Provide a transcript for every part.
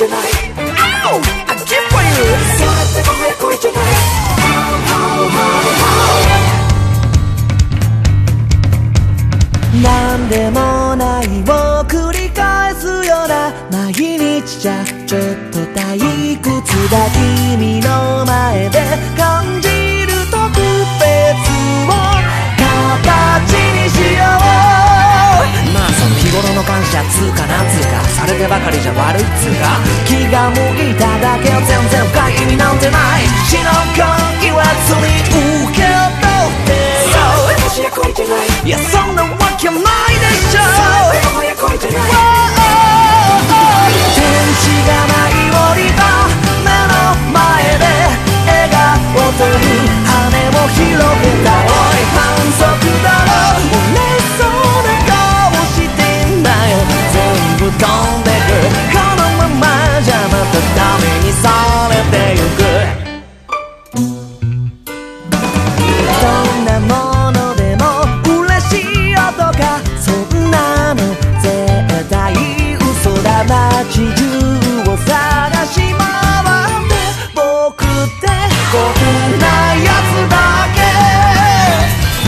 じゃない。Ow! I give for you. それってもはや恋じゃないなんでもないを繰り返すような毎日じゃちょっと退屈だ君の前で感じる特別を形にしようまあその日頃の感謝つうかなつれてばかりじゃ悪いっつうか気が向いただけを全然深い意味なんてない死の根言わずに受け取ってよ私は恋じゃないいやそんなわけない。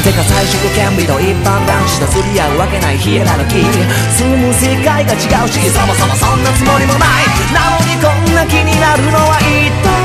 てか最初権利の一般男子と釣り合うわけないヒエラルキー。住む世界が違うしそもそもそんなつもりもない。なのにこんな気になるのは一体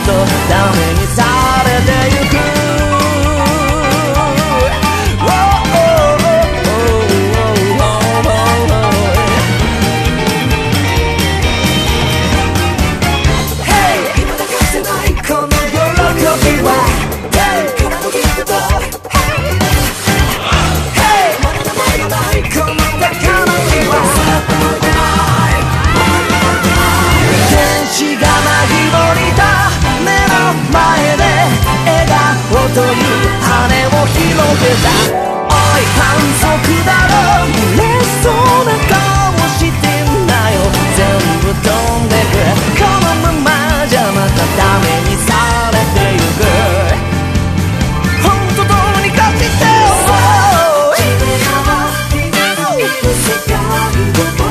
とダメにされてゆくおい反則だろ漏れそうな顔してんなよ。全部飛んでく。このままじゃまたダメにされてゆく。本当どうにかしてよ。君が君の光を